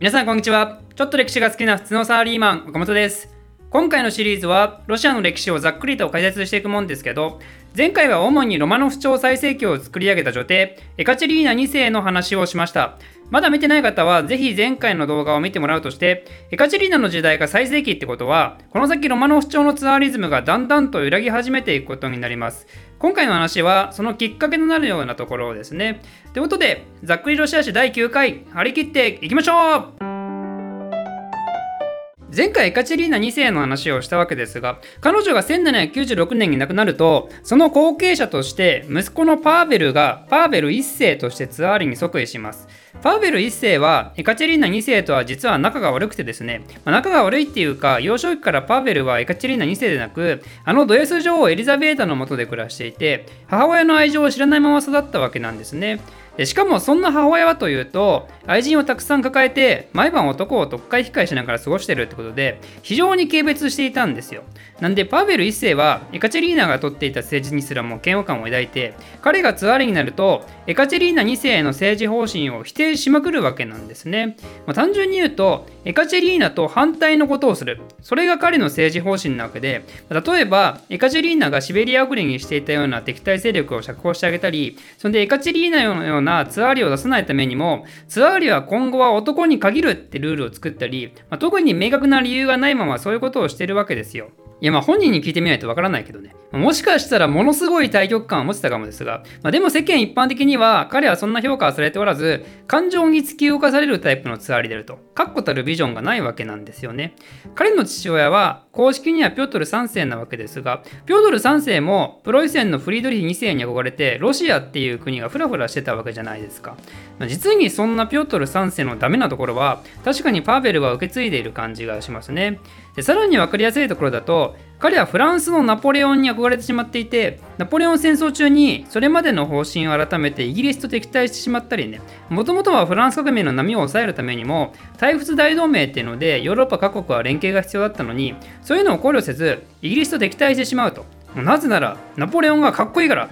皆さんこんにちは。ちょっと歴史が好きな普通のサラリーマン岡本です。今回のシリーズはロシアの歴史をざっくりと解説していくもんですけど前回は主にロマノフ朝最盛期を作り上げた女帝エカチェリーナ2世の話をしました。まだ見てない方はぜひ前回の動画を見てもらうとしてエカチェリーナの時代が最盛期ってことはこの先ロマノフ朝のツアーリズムがだんだんと揺らぎ始めていくことになります。今回の話はそのきっかけとなるようなところですね。ということでざっくりロシア史第9回張り切っていきましょう!前回エカチェリーナ2世の話をしたわけですが彼女が1796年に亡くなるとその後継者として息子のパーベルがパーベル1世としてツアーリに即位します。パーベル1世はエカチェリーナ2世とは実は仲が悪くてですね、まあ、仲が悪いっていうか幼少期からパーベルはエカチェリーナ2世でなくあのド S 女王エリザベータのもとで暮らしていて母親の愛情を知らないまま育ったわけなんですね。でしかもそんな母親はというと愛人をたくさん抱えて毎晩男を特会控えしながら過ごしてるってことで非常に軽蔑していたんですよ。なんでパーベル1世はエカチェリーナが取っていた政治にすらも嫌悪感を抱いて彼がツアーリになるとエカチェリーナ2世への政治方針を否定定しまくるわけなんですね、まあ、単純に言うとエカチェリーナと反対のことをするそれが彼の政治方針なわけで例えばエカチェリーナがシベリア送りにしていたような敵対勢力を釈放してあげたりそれでエカチェリーナのようななツアーリを出さないためにも、ツアーリは今後は男に限るってルールを作ったり、まあ、特に明確な理由がないままそういうことをしてるわけですよ。いやまあ本人に聞いてみないとわからないけどね。もしかしたらものすごい対局感を持ってたかもですが、まあ、でも世間一般的には彼はそんな評価はされておらず、感情に突き動かされるタイプのツアーリであると、確固たるビジョンがないわけなんですよね。彼の父親は公式にはピョートル3世なわけですが、ピョートル3世もプロイセンのフリードリヒ2世に憧れて、ロシアっていう国がフラフラしてたわけじゃないですか。実にそんなピョートル3世のダメなところは、確かにパーベルは受け継いでいる感じがしますね。でさらに分かりやすいところだと、彼はフランスのナポレオンに憧れてしまっていてナポレオン戦争中にそれまでの方針を改めてイギリスと敵対してしまったりね。もともとはフランス革命の波を抑えるためにも対仏大同盟っていうのでヨーロッパ各国は連携が必要だったのにそういうのを考慮せずイギリスと敵対してしまうと。なぜならナポレオンがかっこいいから。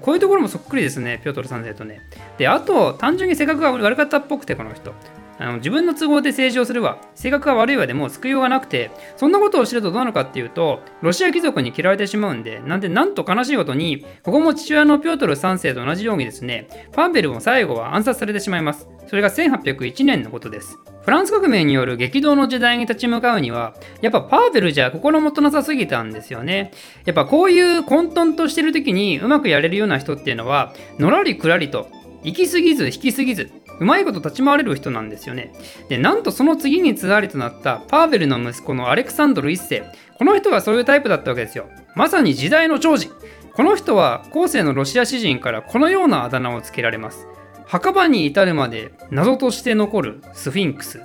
こういうところもそっくりですね、ピョートル3世とね。で、あと、単純に性格が悪かったっぽくて、この人。あの自分の都合で政治をするわ。性格が悪いわでも救いようがなくてそんなことを知るとどうなるかっていうとロシア貴族に嫌われてしまうんでなんでなんと悲しいことにここも父親のピョートル3世と同じようにですねファンベルも最後は暗殺されてしまいます。それが1801年のことです。フランス革命による激動の時代に立ち向かうにはやっぱパーベルじゃ心もとなさすぎたんですよね。やっぱこういう混沌としてる時にうまくやれるような人っていうのはのらりくらりと行き過ぎず引き過ぎずうまいこと立ち回れる人なんですよね。で、なんとその次につらりとなったパーベルの息子のアレクサンドル1世。この人はそういうタイプだったわけですよ。まさに時代の寵児。この人は後世のロシア詩人からこのようなあだ名をつけられます。墓場に至るまで謎として残るスフィンクス。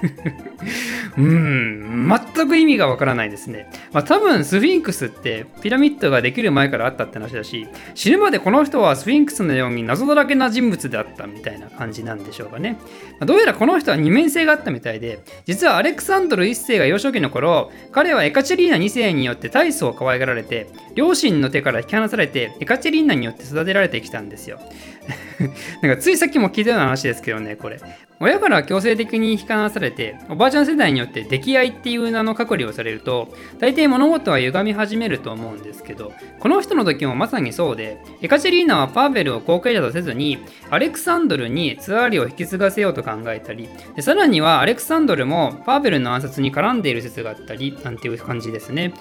うん、全く意味がわからないですね。まあ多分スフィンクスってピラミッドができる前からあったって話だし、死ぬまでこの人はスフィンクスのように謎だらけな人物であったみたいな感じなんでしょうかね。まあ、どうやらこの人は二面性があったみたいで、実はアレクサンドル1世が幼少期の頃、彼はエカチェリーナ2世によって大層可愛がられて、両親の手から引き離されて、エカチェリーナによって育てられてきたんですよ。なんかついさっきも聞いたような話ですけどね、これ。親から強制的に引き離されて、おばあちゃん世代によって溺愛っていう名の隔離をされると、大抵物事は歪み始めると思うんですけど、この人の時もまさにそうで、エカチェリーナはパーベルを後継者とせずに、アレクサンドルにツアーリを引き継がせようと考えたり、さらにはアレクサンドルもパーベルの暗殺に絡んでいる説があったり、なんていう感じですね。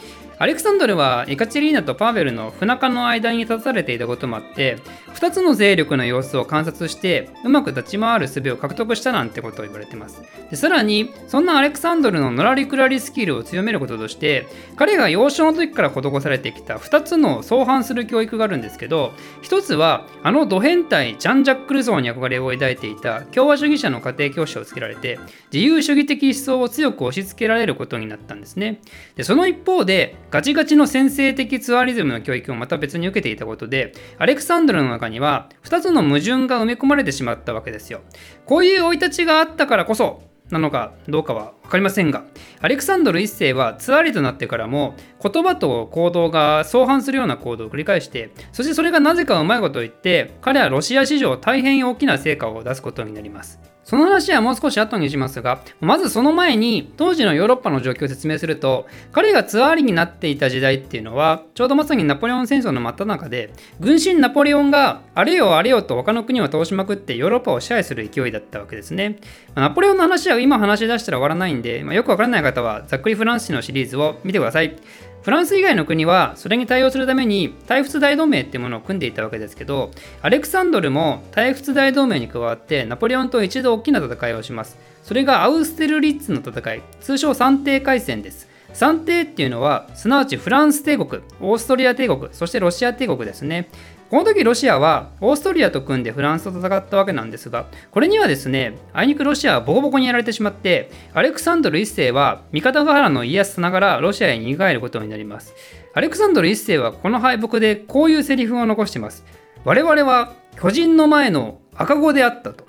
アレクサンドルはエカチェリーナとパーベルの不仲の間に立たされていたこともあって、2つの勢力の様子を観察して、うまく立ち回る術を獲得したなんてことを言われてます。でさらに、そんなアレクサンドルののらりくらりスキルを強めることとして、彼が幼少の時から施されてきた2つの相反する教育があるんですけど、1つは、あのド変態ジャン・ジャック・ルソーに憧れを抱いていた共和主義者の家庭教師をつけられて、自由主義的思想を強く押し付けられることになったんですね。でその一方で、ガチガチの先制的ツアリズムの教育をまた別に受けていたことで、アレクサンドルの中には2つの矛盾が埋め込まれてしまったわけですよ。こういう生い立ちがあったからこそ、なのかどうかは分かりませんが、アレクサンドル1世はツアーリとなってからも言葉と行動が相反するような行動を繰り返して、そしてそれがなぜかうまいこと言って、彼はロシア史上大変大きな成果を出すことになります。その話はもう少し後にしますが、まずその前に当時のヨーロッパの状況を説明すると、彼がツアーリになっていた時代っていうのは、ちょうどまさにナポレオン戦争の真っ只中で、軍神ナポレオンがあれよあれよと他の国を倒しまくってヨーロッパを支配する勢いだったわけですね。ナポレオンの話は今話し出したら終わらないんで、まあ、よくわからない方はざっくりフランス史のシリーズを見てください。フランス以外の国はそれに対応するために対仏大同盟っていうものを組んでいたわけですけどアレクサンドルも対仏大同盟に加わってナポレオンと一度大きな戦いをします。それがアウステルリッツの戦い通称三帝海戦です。三帝っていうのはすなわちフランス帝国オーストリア帝国そしてロシア帝国ですね。この時ロシアはオーストリアと組んでフランスと戦ったわけなんですが、これにはですね、あいにくロシアはボコボコにやられてしまって、アレクサンドル1世は味方ヶ原の家康ながらロシアへ逃げ帰ることになります。アレクサンドル1世はこの敗北でこういうセリフを残しています。我々は巨人の前の赤子であったと。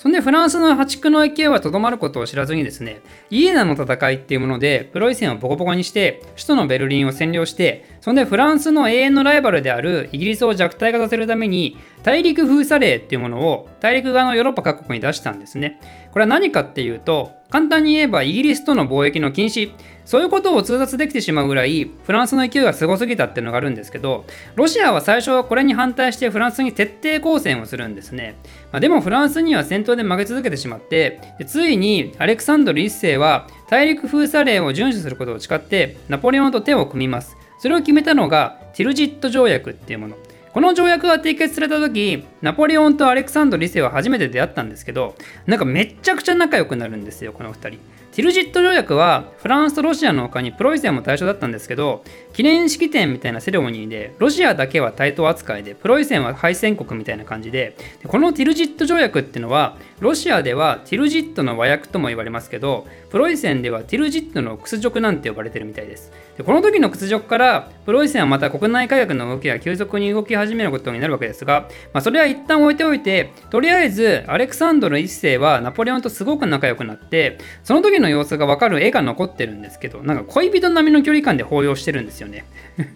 そんでフランスの破竹の勢いはとどまることを知らずにですね、イエナの戦いっていうもので、プロイセンをボコボコにして、首都のベルリンを占領して、そんでフランスの永遠のライバルであるイギリスを弱体化させるために、大陸封鎖令っていうものを大陸側のヨーロッパ各国に出したんですね。これは何かっていうと、簡単に言えばイギリスとの貿易の禁止、そういうことを通達できてしまうぐらいフランスの勢いがすごすぎたっていうのがあるんですけどロシアは最初はこれに反対してフランスに徹底抗戦をするんですね、まあ、でもフランスには戦闘で負け続けてしまってついにアレクサンドル1世は大陸封鎖令を遵守することを誓ってナポレオンと手を組みます。それを決めたのがティルジット条約っていうもの。この条約が締結された時ナポレオンとアレクサンドル2世は初めて出会ったんですけどなんかめっちゃくちゃ仲良くなるんですよこの2人。ティルジット条約はフランスとロシアの他にプロイセンも対象だったんですけど記念式典みたいなセレモニーでロシアだけは対等扱いでプロイセンは敗戦国みたいな感じでこのティルジット条約っていうのはロシアではティルジットの和訳とも言われますけどプロイセンではティルジットの屈辱なんて呼ばれてるみたいです。でこの時の屈辱からプロイセンはまた国内改革の動きが急速に動き始めることになるわけですが、まあ、それは一旦置いておいてとりあえずアレクサンドル1世はナポレオンとすごく仲良くなってその時の様子がわかる絵が残ってるんですけどなんか恋人並みの距離感で抱擁してるんですよね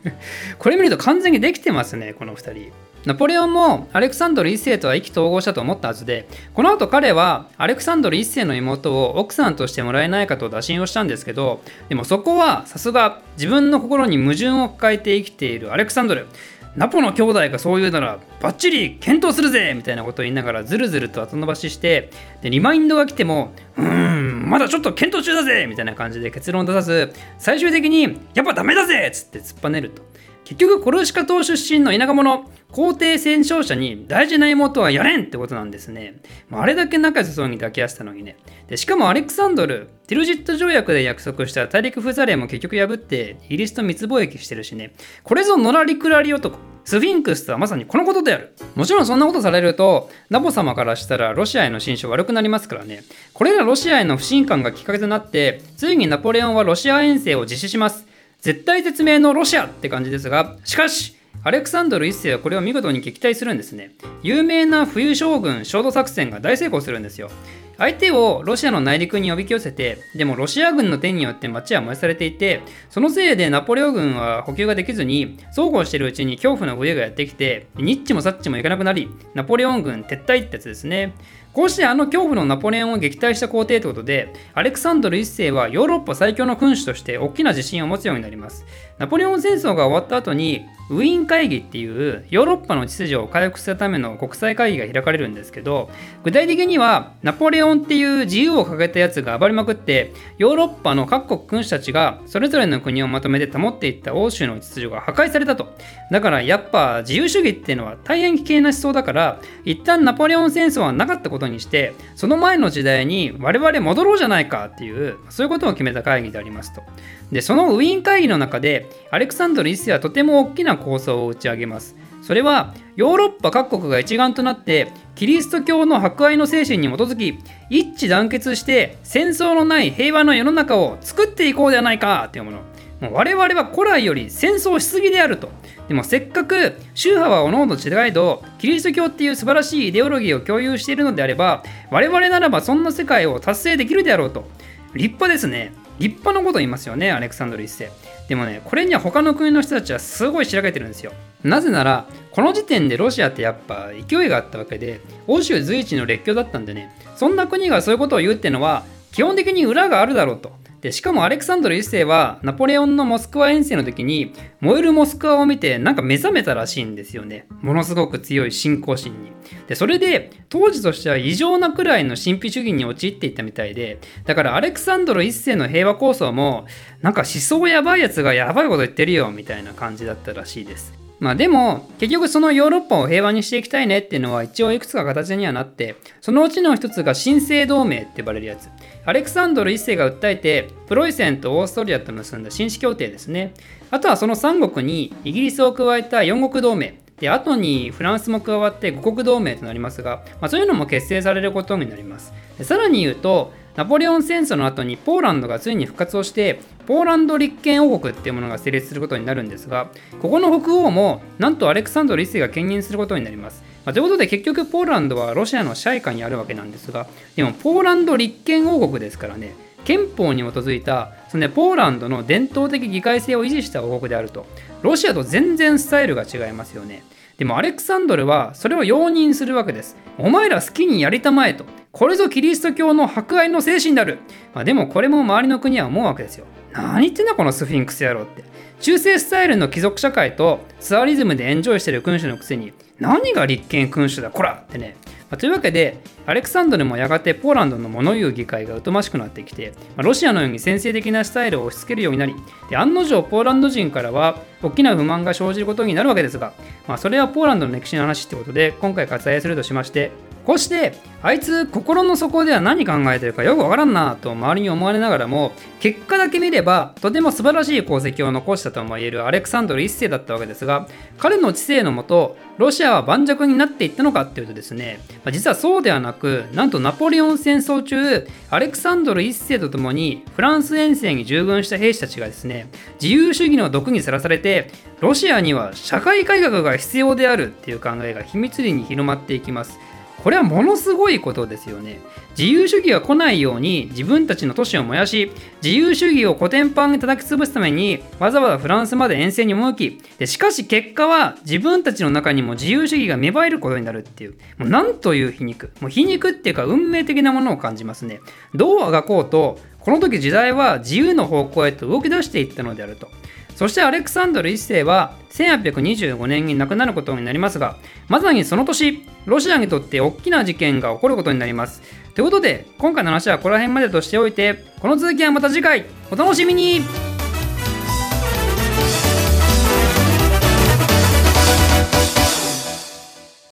これ見ると完全にできてますねこの2人ナポレオンもアレクサンドル1世とは意気投合したと思ったはずで、この後彼はアレクサンドル1世の妹を奥さんとしてもらえないかと打診をしたんですけど、でもそこはさすが自分の心に矛盾を抱えて生きているアレクサンドル。ナポの兄弟がそう言うならバッチリ検討するぜみたいなことを言いながらずるずると後延ばししてでリマインドが来てもうーんまだちょっと検討中だぜみたいな感じで結論を出さず最終的にやっぱダメだぜっつって突っぱねると。結局コルシカ島出身の田舎者皇帝戦勝者に大事な妹はやれんってことなんですね。あれだけ仲良さそうに抱き合ってたのにね。でしかもアレクサンドル、ティルジット条約で約束した大陸封鎖令も結局破ってイギリスと密貿易してるしね。これぞ野良リクラリ男。スフィンクスとはまさにこのことである。もちろんそんなことされると、ナボ様からしたらロシアへの心象悪くなりますからね。これらロシアへの不信感がきっかけとなって、ついにナポレオンはロシア遠征を実施します。絶対絶命のロシアって感じですが、しかし、アレクサンドル1世はこれを見事に撃退するんですね。有名な冬将軍焦土作戦が大成功するんですよ。相手をロシアの内陸におび寄せて、でもロシア軍の手によって町は燃やされていて、そのせいでナポレオン軍は補給ができずに、そうこうしてるうちに恐怖の冬がやってきて、ニッチもサッチもいかなくなり、ナポレオン軍撤退ってやつですね。こうしてあの恐怖のナポレオンを撃退した皇帝ということで、アレクサンドル1世はヨーロッパ最強の君主として大きな自信を持つようになります。ナポレオン戦争が終わった後に、ウィーン会議っていうヨーロッパの秩序を回復するための国際会議が開かれるんですけど、具体的にはナポレオンっていう自由を掲げたやつが暴れまくって、ヨーロッパの各国君主たちがそれぞれの国をまとめて保っていった欧州の秩序が破壊されたと。だからやっぱ自由主義っていうのは大変危険な思想だから、一旦ナポレオン戦争はなかったことにしてその前の時代に我々戻ろうじゃないかっていうそういうことを決めた会議でありますとでそのウィーン会議の中でアレクサンドル1世はとても大きな構想を打ち上げます。それはヨーロッパ各国が一丸となってキリスト教の博愛の精神に基づき一致団結して戦争のない平和の世の中を作っていこうではないかというもの。もう我々は古来より戦争しすぎであると。でもせっかく宗派はおのおの違いどキリスト教っていう素晴らしいイデオロギーを共有しているのであれば我々ならばそんな世界を達成できるであろうと。立派ですね。立派なこと言いますよねアレクサンドル一世。でもねこれには他の国の人たちはすごい調べてるんですよ。なぜならこの時点でロシアってやっぱ勢いがあったわけで欧州随一の列強だったんでね。そんな国がそういうことを言うってのは基本的に裏があるだろうと。でしかもアレクサンドル1世はナポレオンのモスクワ遠征の時に燃えるモスクワを見てなんか目覚めたらしいんですよね。ものすごく強い信仰心に。でそれで当時としては異常なくらいの神秘主義に陥っていったみたいでだからアレクサンドル1世の平和構想もなんか思想やばいやつがやばいこと言ってるよみたいな感じだったらしいです。まあでも結局そのヨーロッパを平和にしていきたいねっていうのは一応いくつか形にはなってそのうちの一つが新生同盟って呼ばれるやつ。アレクサンドル1世が訴えてプロイセンとオーストリアと結んだ紳士協定ですね。あとはその3国にイギリスを加えた4国同盟。で後にフランスも加わって5国同盟となりますが、まあ、そういうのも結成されることになります。でさらに言うとナポレオン戦争の後にポーランドがついに復活をしてポーランド立憲王国っていうものが成立することになるんですがここの北欧もなんとアレクサンドル1世が兼任することになります、まあ、ということで結局ポーランドはロシアの支配下にあるわけなんですがでもポーランド立憲王国ですからね憲法に基づいたその、ね、ポーランドの伝統的議会制を維持した王国であると。ロシアと全然スタイルが違いますよね。でもアレクサンドルはそれを容認するわけです。お前ら好きにやりたまえと。これぞキリスト教の迫害の精神である、まあ、でもこれも周りの国は思うわけですよ。何言ってんだこのスフィンクス野郎って。中世スタイルの貴族社会とツアリズムでエンジョイしてる君主のくせに。何が立憲君主だこらってね、まあ、というわけでアレクサンドルもやがてポーランドの物言う議会が疎ましくなってきて、まあ、ロシアのように先制的なスタイルを押し付けるようになりで案の定ポーランド人からは大きな不満が生じることになるわけですが、まあ、それはポーランドの歴史の話ってことで今回割愛するとしましてこうしてあいつ心の底では何考えてるかよくわからんなと周りに思われながらも結果だけ見ればとても素晴らしい功績を残したとも言えるアレクサンドル1世だったわけですが彼の知性のもとロシアは盤石になっていったのかっていうとですね実はそうではなくなんとナポレオン戦争中アレクサンドル1世とともにフランス遠征に従軍した兵士たちがですね自由主義の毒にさらされてロシアには社会改革が必要であるっていう考えが秘密裏に広まっていきます。これはものすごいことですよね。自由主義が来ないように自分たちの都市を燃やし、自由主義をコテンパンに叩き潰すためにわざわざフランスまで遠征に赴き、でしかし結果は自分たちの中にも自由主義が芽生えることになるっていう、もうなんという皮肉。もう皮肉っていうか運命的なものを感じますね。どうあがこうと、この時時代は自由の方向へと動き出していったのであると。そしてアレクサンドル1世は1825年に亡くなることになりますが、まさにその年、ロシアにとって大きな事件が起こることになります。ということで、今回の話はここら辺までとしておいて、この続きはまた次回、お楽しみに